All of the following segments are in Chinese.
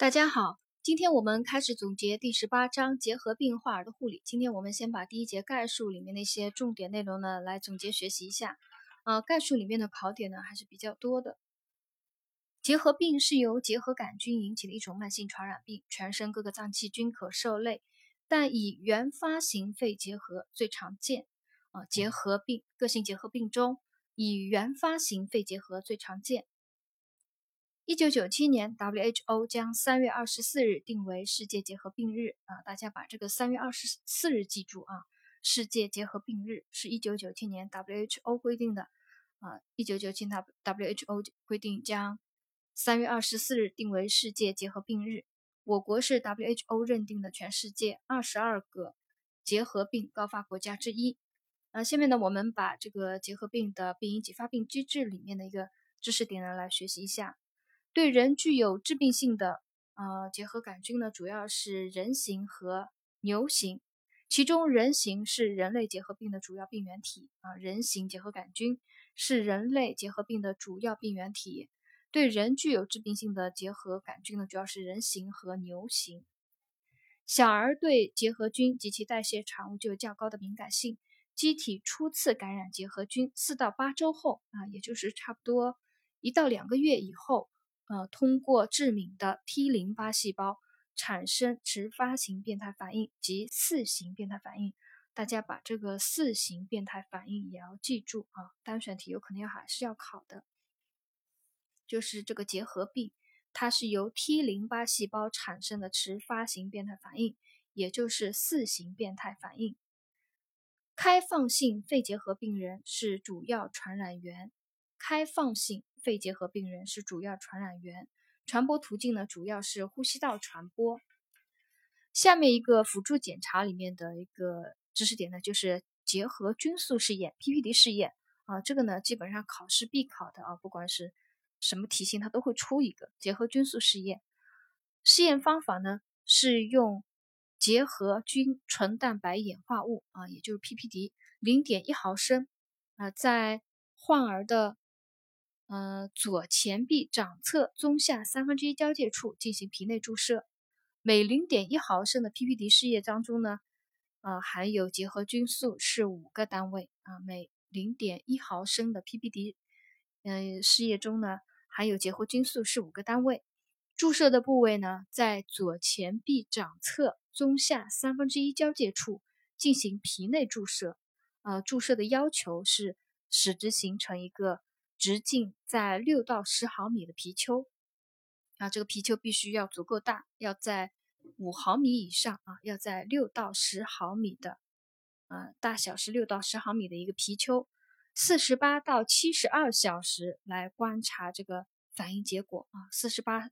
大家好，今天我们开始总结第十八章结核病患儿的护理。今天我们先把第一节概述里面的一些重点内容呢来总结学习一下。啊，概述里面的考点呢还是比较多的。结核病是由结核杆菌引起的一种慢性传染病，全身各个脏器均可受累，但以原发型肺结核最常见。啊，结核病各性结核病中，以原发型肺结核最常见。一九九七年，WHO 将三月二十四日定为世界结核病日啊，大家把这个三月二十四日记住啊。世界结核病日是一九九七年 WHO 规定的啊，一九九七 WHO 规定将三月二十四日定为世界结核病日。我国是 WHO 认定的全世界二十二个结核病高发国家之一。啊，下面呢，我们把这个结核病的病因及发病机制里面的一个知识点呢来学习一下。对人具有致病性的呃结核杆菌呢，主要是人型和牛型，其中人型是人类结核病的主要病原体啊，人型结核杆菌是人类结核病的主要病原体。对人具有致病性的结核杆菌呢，主要是人形和牛型。小儿对结核菌及其代谢产物具有较高的敏感性，机体初次感染结核菌四到八周后啊，也就是差不多一到两个月以后。呃，通过致敏的 T 淋巴细胞产生迟发型变态反应及四型变态反应，大家把这个四型变态反应也要记住啊，单选题有可能要还是要考的，就是这个结核病，它是由 T 淋巴细胞产生的迟发型变态反应，也就是四型变态反应。开放性肺结核病人是主要传染源，开放性。肺结核病人是主要传染源，传播途径呢主要是呼吸道传播。下面一个辅助检查里面的一个知识点呢，就是结核菌素试验 （PPD 试验）啊，这个呢基本上考试必考的啊，不管是什么题型，它都会出一个结核菌素试验。试验方法呢是用结核菌纯蛋白演化物啊，也就是 PPD，零点一毫升啊，在患儿的呃，左前臂掌侧中下三分之一交界处进行皮内注射，每零点一毫升的 PPD 试液当中呢，呃，含有结核菌素是五个单位啊，每零点一毫升的 PPD，嗯，试液中呢含有结核菌素是五个单位。注射的部位呢，在左前臂掌侧中下三分之一交界处进行皮内注射，呃，注射的要求是使之形成一个。直径在六到十毫米的皮丘啊，这个皮丘必须要足够大，要在五毫米以上啊，要在六到十毫米的啊大小是六到十毫米的一个皮丘，四十八到七十二小时来观察这个反应结果啊，四十八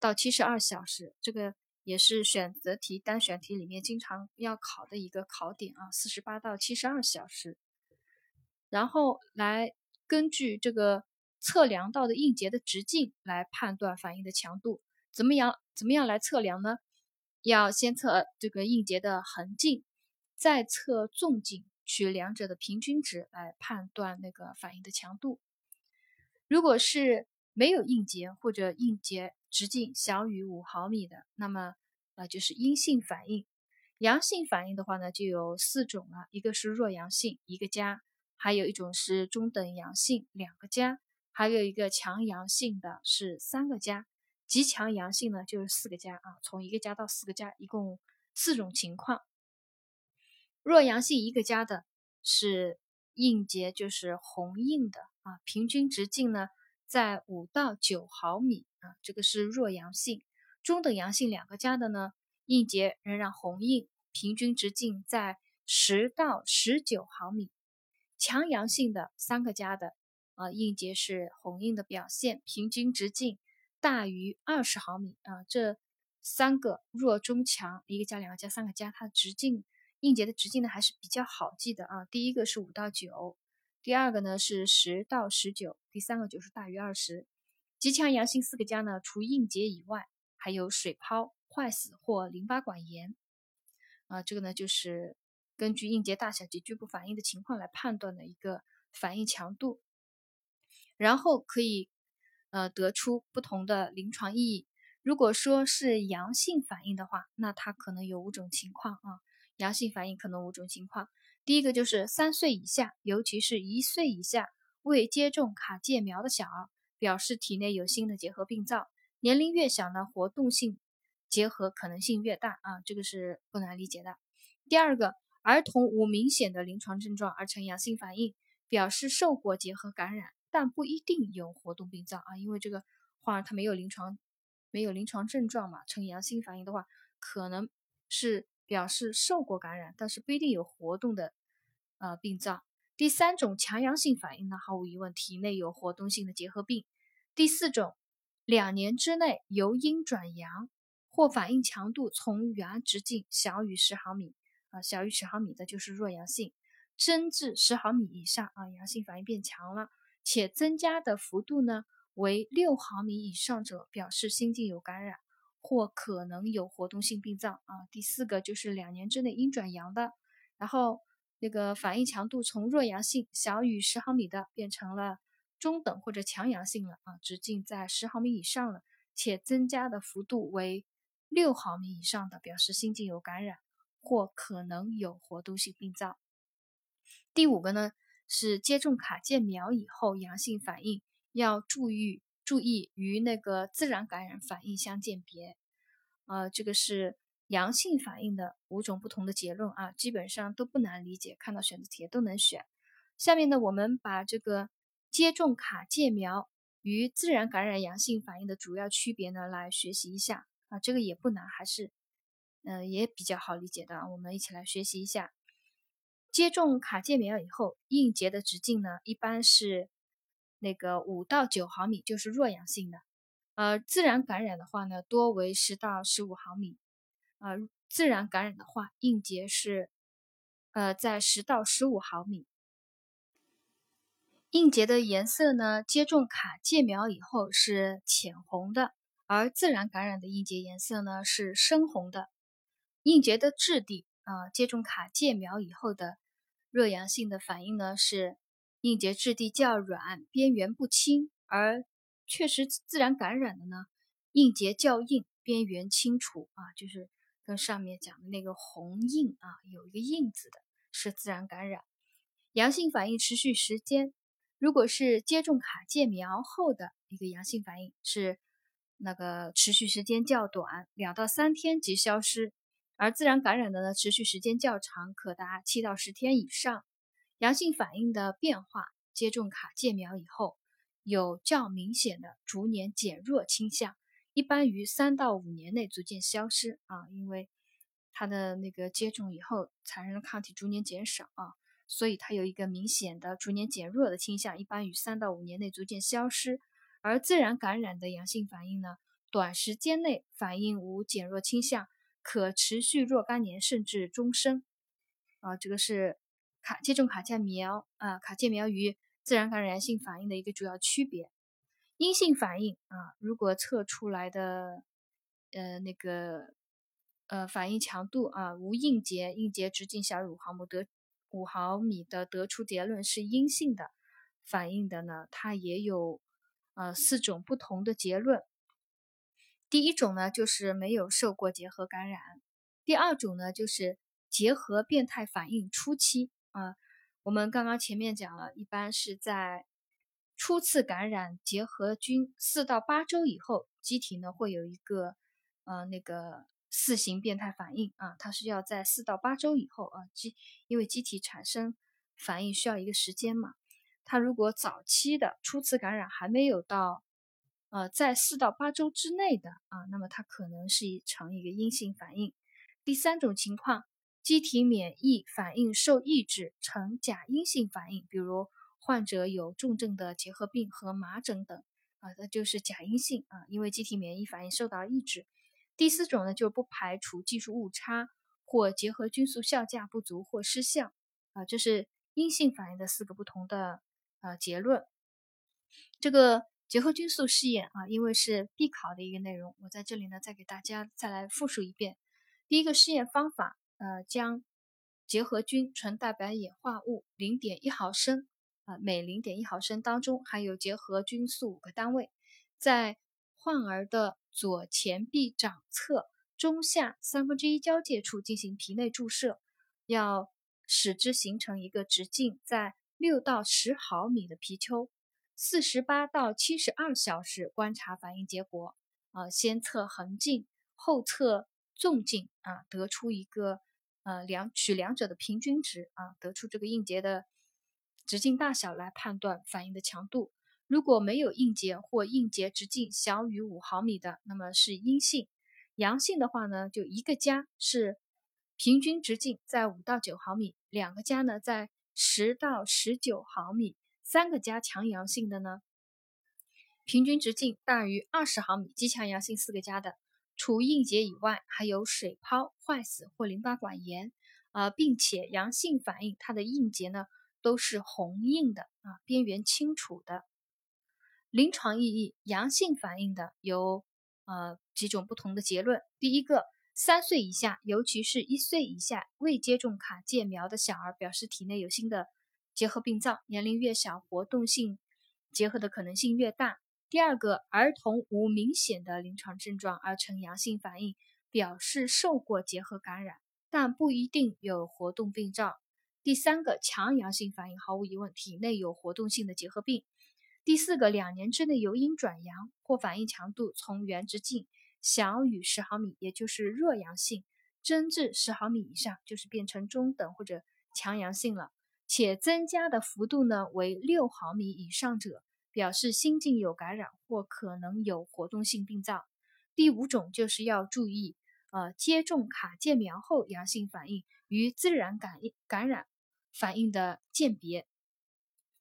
到七十二小时，这个也是选择题单选题里面经常要考的一个考点啊，四十八到七十二小时，然后来。根据这个测量到的硬结的直径来判断反应的强度，怎么样？怎么样来测量呢？要先测这个硬结的横径，再测纵径，取两者的平均值来判断那个反应的强度。如果是没有硬结或者硬结直径小于五毫米的，那么呃就是阴性反应。阳性反应的话呢，就有四种了，一个是弱阳性，一个加。还有一种是中等阳性，两个加；还有一个强阳性的是三个加；极强阳性呢就是四个加啊，从一个加到四个加，一共四种情况。弱阳性一个加的是硬结，就是红硬的啊，平均直径呢在五到九毫米啊，这个是弱阳性。中等阳性两个加的呢，硬结仍然红硬，平均直径在十到十九毫米。强阳性的三个加的啊，硬结是红硬的表现，平均直径大于二十毫米啊。这三个弱中强，一个加、两个加、三个加，它的直径硬结的直径呢还是比较好记的啊。第一个是五到九，第二个呢是十到十九，第三个就是大于二十。极强阳性四个加呢，除硬结以外，还有水泡、坏死或淋巴管炎啊。这个呢就是。根据应节大小及局部反应的情况来判断的一个反应强度，然后可以呃得出不同的临床意义。如果说是阳性反应的话，那它可能有五种情况啊。阳性反应可能五种情况，第一个就是三岁以下，尤其是一岁以下未接种卡介苗的小儿，表示体内有新的结核病灶。年龄越小呢，活动性结核可能性越大啊，这个是不难理解的。第二个，儿童无明显的临床症状而呈阳性反应，表示受过结核感染，但不一定有活动病灶啊，因为这个患儿他没有临床没有临床症状嘛，呈阳性反应的话，可能是。表示受过感染，但是不一定有活动的呃病灶。第三种强阳性反应呢，毫无疑问体内有活动性的结核病。第四种，两年之内由阴转阳或反应强度从原直径小于十毫米啊，小于十毫米的就是弱阳性，增至十毫米以上啊，阳性反应变强了，且增加的幅度呢为六毫米以上者，表示心境有感染。或可能有活动性病灶啊。第四个就是两年之内阴转阳的，然后那个反应强度从弱阳性小于十毫米的变成了中等或者强阳性了啊，直径在十毫米以上了，且增加的幅度为六毫米以上的，表示心境有感染或可能有活动性病灶。第五个呢是接种卡介苗以后阳性反应要注意。注意与那个自然感染反应相鉴别，呃，这个是阳性反应的五种不同的结论啊，基本上都不难理解，看到选择题都能选。下面呢，我们把这个接种卡介苗与自然感染阳性反应的主要区别呢来学习一下啊，这个也不难，还是嗯也比较好理解的，我们一起来学习一下。接种卡介苗以后，硬结的直径呢一般是。那个五到九毫米就是弱阳性的，呃，自然感染的话呢，多为十到十五毫米，呃，自然感染的话，硬结是，呃，在十到十五毫米。硬结的颜色呢，接种卡介苗以后是浅红的，而自然感染的硬结颜色呢是深红的。硬结的质地啊，接种卡介苗以后的弱阳性的反应呢是。硬结质地较软，边缘不清，而确实自然感染的呢，硬结较硬，边缘清楚啊，就是跟上面讲的那个红印啊，有一个印子的，是自然感染。阳性反应持续时间，如果是接种卡介苗后的一个阳性反应，是那个持续时间较短，两到三天即消失，而自然感染的呢，持续时间较长，可达七到十天以上。阳性反应的变化，接种卡介苗以后有较明显的逐年减弱倾向，一般于三到五年内逐渐消失啊，因为它的那个接种以后产生的抗体逐年减少啊，所以它有一个明显的逐年减弱的倾向，一般于三到五年内逐渐消失。而自然感染的阳性反应呢，短时间内反应无减弱倾向，可持续若干年甚至终生啊，这个是。卡接种卡介苗啊，卡介苗与自然感染性反应的一个主要区别。阴性反应啊，如果测出来的呃那个呃反应强度啊无硬结，硬结直径小于五毫米得五毫米的得出结论是阴性的反应的呢，它也有呃四种不同的结论。第一种呢就是没有受过结核感染，第二种呢就是结核变态反应初期。啊，我们刚刚前面讲了，一般是在初次感染结核菌四到八周以后，机体呢会有一个呃那个四型变态反应啊，它是要在四到八周以后啊，机因为机体产生反应需要一个时间嘛，它如果早期的初次感染还没有到呃在四到八周之内的啊，那么它可能是一呈一个阴性反应。第三种情况。机体免疫反应受抑制，呈假阴性反应，比如患者有重症的结核病和麻疹等，啊，那就是假阴性啊，因为机体免疫反应受到抑制。第四种呢，就是不排除技术误差或结核菌素效价不足或失效，啊，这是阴性反应的四个不同的呃结论。这个结核菌素试验啊，因为是必考的一个内容，我在这里呢再给大家再来复述一遍。第一个试验方法。呃，将结核菌纯蛋白演化物零点一毫升，啊，每零点一毫升当中含有结核菌素五个单位，在患儿的左前臂掌侧中下三分之一交界处进行皮内注射，要使之形成一个直径在六到十毫米的皮丘，四十八到七十二小时观察反应结果。啊，先测横径，后测纵径，啊，得出一个呃两取两者的平均值，啊，得出这个硬结的直径大小来判断反应的强度。如果没有硬结或硬结直径小于五毫米的，那么是阴性；阳性的话呢，就一个加是平均直径在五到九毫米，两个加呢在十到十九毫米，三个加强阳性的呢，平均直径大于二十毫米，极强阳性四个加的，除硬结以外，还有水泡、坏死或淋巴管炎，啊，并且阳性反应它的硬结呢都是红硬的啊，边缘清楚的。临床意义，阳性反应的有呃几种不同的结论。第一个，三岁以下，尤其是一岁以下未接种卡介苗的小儿，表示体内有新的结核病灶，年龄越小，活动性结合的可能性越大。第二个，儿童无明显的临床症状而呈阳性反应，表示受过结核感染，但不一定有活动病灶。第三个，强阳性反应，毫无疑问，体内有活动性的结核病。第四个，两年之内由阴转阳或反应强度从原直径小于十毫米，也就是弱阳性，增至十毫米以上，就是变成中等或者强阳性了，且增加的幅度呢为六毫米以上者，表示心境有感染或可能有活动性病灶。第五种就是要注意，呃，接种卡介苗后阳性反应与自然感感染反应的鉴别。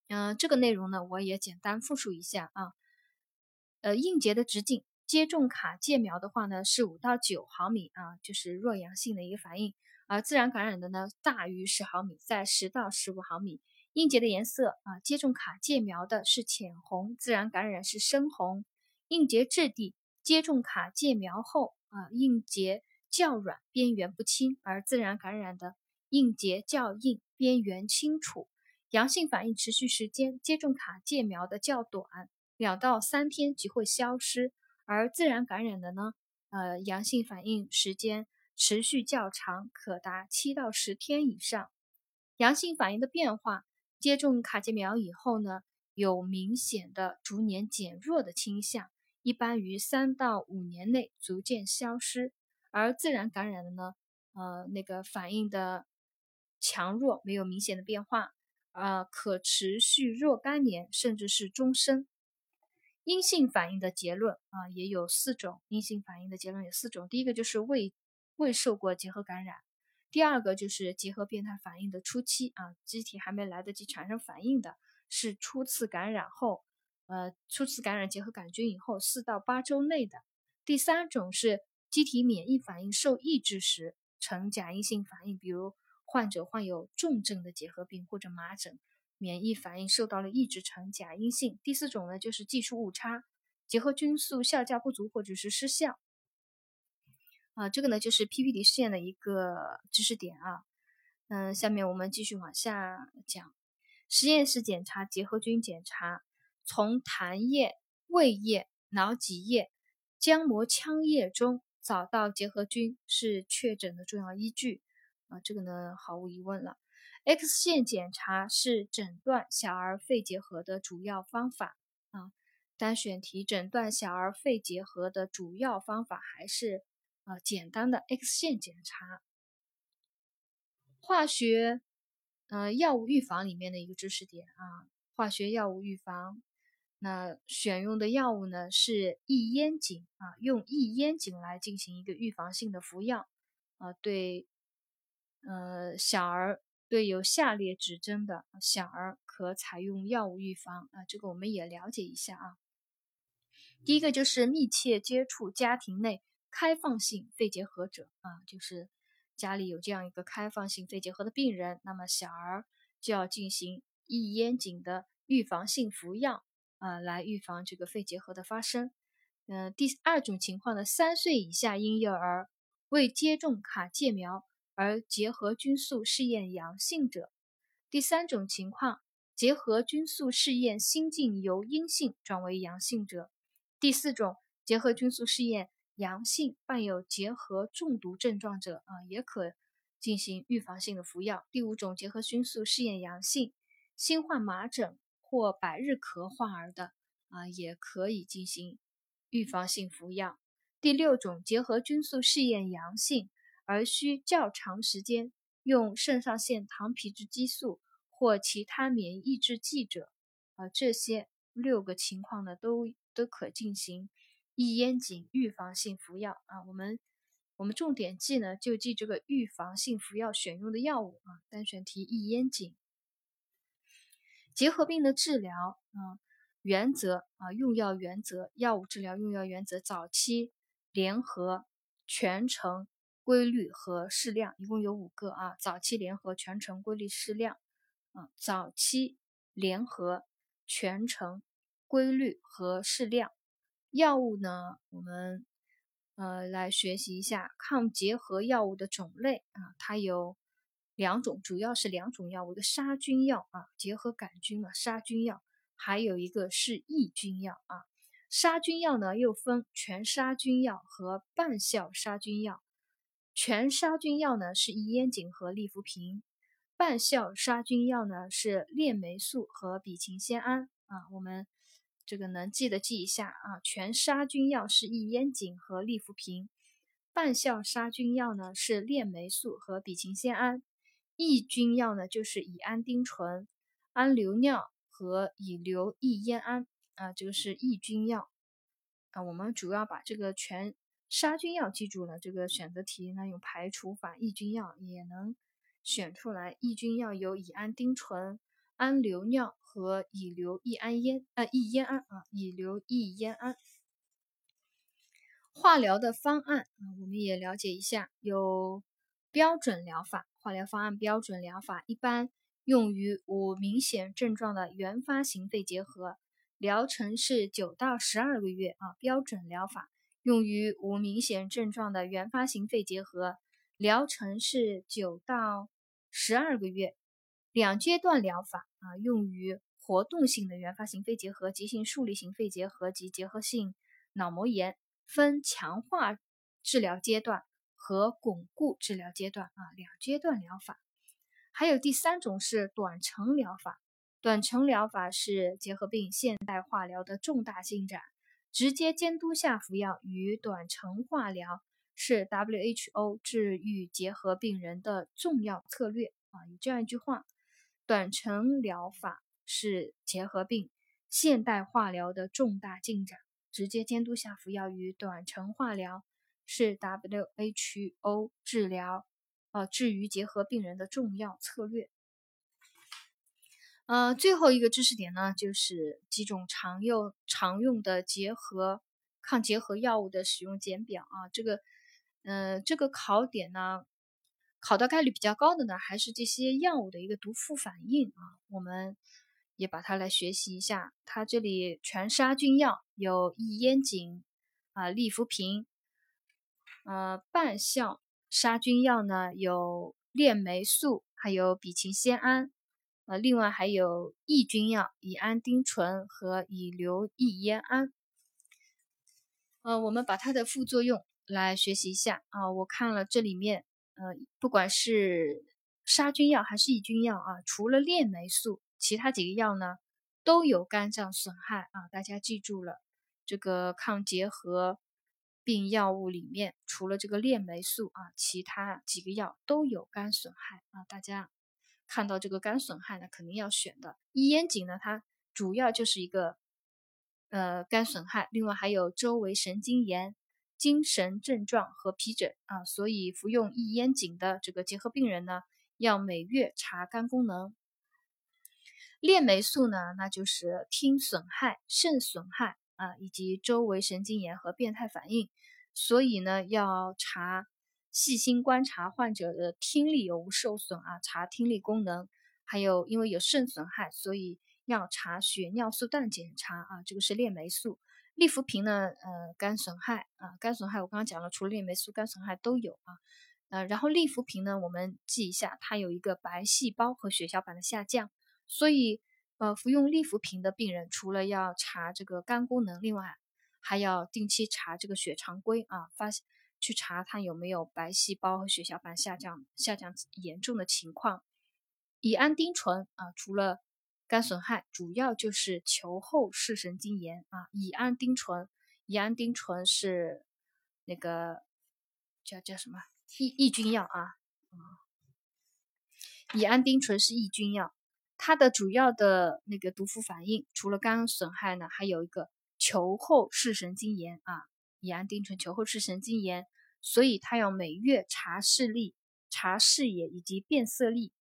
嗯，这个内容呢，我也简单复述一下啊。呃，硬结的直径，接种卡介苗的话呢，是五到九毫米啊，就是弱阳性的一个反应；而自然感染的呢，大于十毫米，在十到十五毫米。硬结的颜色啊，接种卡介苗的是浅红，自然感染是深红。硬结质地，接种卡介苗后啊，硬结较软，边缘不清；而自然感染的硬结较硬，边缘清楚。阳性反应持续时间，接种卡介苗的较短，两到三天即会消失；而自然感染的呢，呃，阳性反应时间持续较长，可达七到十天以上。阳性反应的变化，接种卡介苗以后呢，有明显的逐年减弱的倾向，一般于三到五年内逐渐消失；而自然感染的呢，呃，那个反应的强弱没有明显的变化。啊，可持续若干年，甚至是终身。阴性反应的结论啊，也有四种。阴性反应的结论有四种：第一个就是未未受过结核感染；第二个就是结核变态反应的初期啊，机体还没来得及产生反应的，是初次感染后，呃，初次感染结核杆菌以后四到八周内的；第三种是机体免疫反应受抑制时呈假阴性反应，比如。患者患有重症的结核病或者麻疹，免疫反应受到了抑制呈假阴性。第四种呢，就是技术误差，结核菌素效价不足或者是失效。啊，这个呢就是 PPD 试验的一个知识点啊。嗯，下面我们继续往下讲，实验室检查结核菌检查，从痰液、胃液、脑脊液、浆膜腔液中找到结核菌是确诊的重要依据。啊，这个呢毫无疑问了。X 线检查是诊断小儿肺结核的主要方法啊。单选题诊断小儿肺结核的主要方法还是啊简单的 X 线检查。化学呃药物预防里面的一个知识点啊，化学药物预防，那选用的药物呢是异烟肼啊，用异烟肼来进行一个预防性的服药啊，对。呃，小儿对有下列指征的小儿可采用药物预防啊，这个我们也了解一下啊。第一个就是密切接触家庭内开放性肺结核者啊，就是家里有这样一个开放性肺结核的病人，那么小儿就要进行异烟肼的预防性服药啊，来预防这个肺结核的发生。嗯，第二种情况呢，三岁以下婴幼儿未接种卡介苗。而结核菌素试验阳性者，第三种情况，结核菌素试验心境由阴性转为阳性者，第四种，结核菌素试验阳性，伴有结核中毒症状者啊，也可进行预防性的服药。第五种，结核菌素试验阳性，新患麻疹或百日咳患儿的啊，也可以进行预防性服药。第六种，结核菌素试验阳性而需较长时间用肾上腺糖皮质激素或其他免疫抑制剂者，啊，这些六个情况呢，都都可进行易烟肼预防性服药啊。我们我们重点记呢，就记这个预防性服药选用的药物啊。单选题易烟肼。结核病的治疗啊，原则啊，用药原则，药物治疗用药原则，早期。联合、全程、规律和适量，一共有五个啊。早期联合、全程、规律、适量啊。早期联合、全程、规律和适量药物呢，我们呃来学习一下抗结核药物的种类啊。它有两种，主要是两种药物：一个杀菌药啊，结核杆菌嘛，杀菌药；还有一个是抑菌药啊。杀菌药呢，又分全杀菌药和半效杀菌药。全杀菌药呢是异烟肼和利福平，半效杀菌药呢是链霉素和吡嗪酰胺啊。我们这个能记的记一下啊。全杀菌药是异烟肼和利福平，半效杀菌药呢是链霉素和吡嗪酰胺，抑菌药呢就是乙胺丁醇、氨硫尿和乙硫异烟胺。啊，这个是抑菌药啊，我们主要把这个全杀菌药记住了。这个选择题呢，用排除法，抑菌药也能选出来。抑菌药有乙胺丁醇、氨硫尿和乙硫异氨烟啊，异烟胺啊，乙硫异烟胺。化疗的方案啊，我们也了解一下，有标准疗法。化疗方案标准疗法一般用于无明显症状的原发型肺结核。疗程是九到十二个月啊，标准疗法用于无明显症状的原发型肺结核，疗程是九到十二个月。两阶段疗法啊，用于活动性的原发性肺结核、急性树立型肺结核及结核性脑膜炎，分强化治疗阶段和巩固治疗阶段啊，两阶段疗法。还有第三种是短程疗法。短程疗法是结核病现代化疗的重大进展，直接监督下服药与短程化疗是 WHO 治愈结核病人的重要策略啊。有这样一句话：短程疗法是结核病现代化疗的重大进展，直接监督下服药与短程化疗是 WHO 治疗呃治愈结核病人的重要策略。呃，最后一个知识点呢，就是几种常用常用的结核抗结核药物的使用简表啊。这个，呃，这个考点呢，考到概率比较高的呢，还是这些药物的一个毒副反应啊。我们也把它来学习一下。它这里全杀菌药有异烟肼啊、利福平，呃，半效杀菌药呢有链霉素，还有吡嗪酰胺。呃，另外还有抑菌药乙胺丁醇和乙硫异烟胺。呃，我们把它的副作用来学习一下啊。我看了这里面，呃，不管是杀菌药还是抑菌药啊，除了链霉素，其他几个药呢都有肝脏损害啊。大家记住了，这个抗结核病药物里面，除了这个链霉素啊，其他几个药都有肝损害啊。大家。看到这个肝损害呢，肯定要选的。异烟肼呢，它主要就是一个呃肝损害，另外还有周围神经炎、精神症状和皮疹啊，所以服用异烟肼的这个结核病人呢，要每月查肝功能。链霉素呢，那就是听损害、肾损害啊，以及周围神经炎和变态反应，所以呢要查。细心观察患者的听力有无受损啊，查听力功能，还有因为有肾损害，所以要查血尿素氮检查啊。这个是链霉素，利福平呢，呃，肝损害啊，肝损害我刚刚讲了，除了链霉素，肝损害都有啊。呃，然后利福平呢，我们记一下，它有一个白细胞和血小板的下降，所以呃，服用利福平的病人，除了要查这个肝功能，另外还要定期查这个血常规啊，发去查它有没有白细胞和血小板下降下降严重的情况。乙胺丁醇啊，除了肝损害，主要就是球后视神经炎啊。乙胺丁醇，乙胺丁醇是那个叫叫什么抑抑菌药啊？乙胺丁醇是抑菌药，它的主要的那个毒副反应，除了肝损害呢，还有一个球后视神经炎啊。乙胺丁醇球后视神经炎，所以它要每月查视力、查视野以及变色力。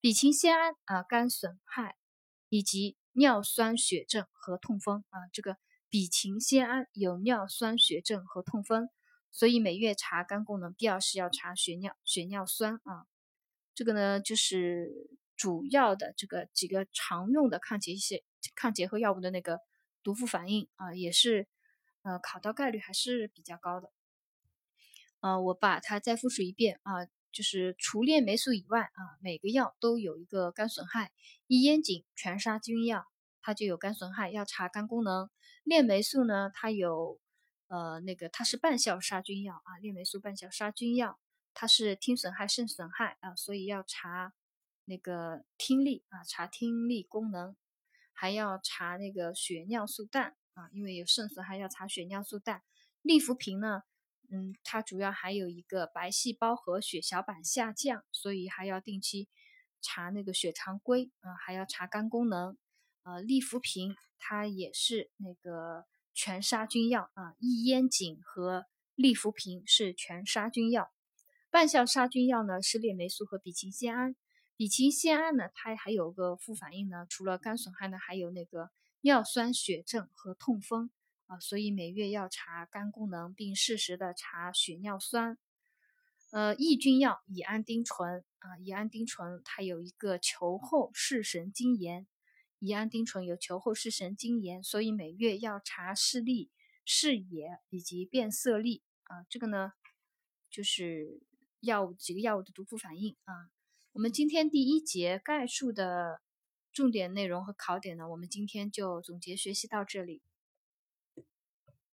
吡嗪酰胺啊，肝损害以及尿酸血症和痛风啊，这个吡嗪酰胺有尿酸血症和痛风，所以每月查肝功能，必要时要查血尿、血尿酸啊。这个呢，就是主要的这个几个常用的抗结血抗结核药物的那个毒副反应啊，也是呃考到概率还是比较高的。呃，我把它再复述一遍啊，就是除链霉素以外啊，每个药都有一个肝损害。一烟肼全杀菌药，它就有肝损害，要查肝功能。链霉素呢，它有呃那个它是半效杀菌药啊，链霉素半效杀菌药。它是听损害、肾损害啊，所以要查那个听力啊，查听力功能，还要查那个血尿素氮啊，因为有肾损害要查血尿素氮。利福平呢，嗯，它主要还有一个白细胞和血小板下降，所以还要定期查那个血常规啊，还要查肝功能。呃，利福平它也是那个全杀菌药啊，异烟肼和利福平是全杀菌药。半效杀菌药呢是链霉素和吡嗪酰胺，吡嗪酰胺呢它还有个副反应呢，除了肝损害呢，还有那个尿酸血症和痛风啊，所以每月要查肝功能，并适时的查血尿酸。呃，抑菌药乙胺丁醇啊，乙胺丁醇它有一个球后视神经炎，乙胺丁醇有球后视神经炎，所以每月要查视力、视野以及变色力啊，这个呢就是。药物几个药物的毒副反应啊？我们今天第一节概述的重点内容和考点呢，我们今天就总结学习到这里。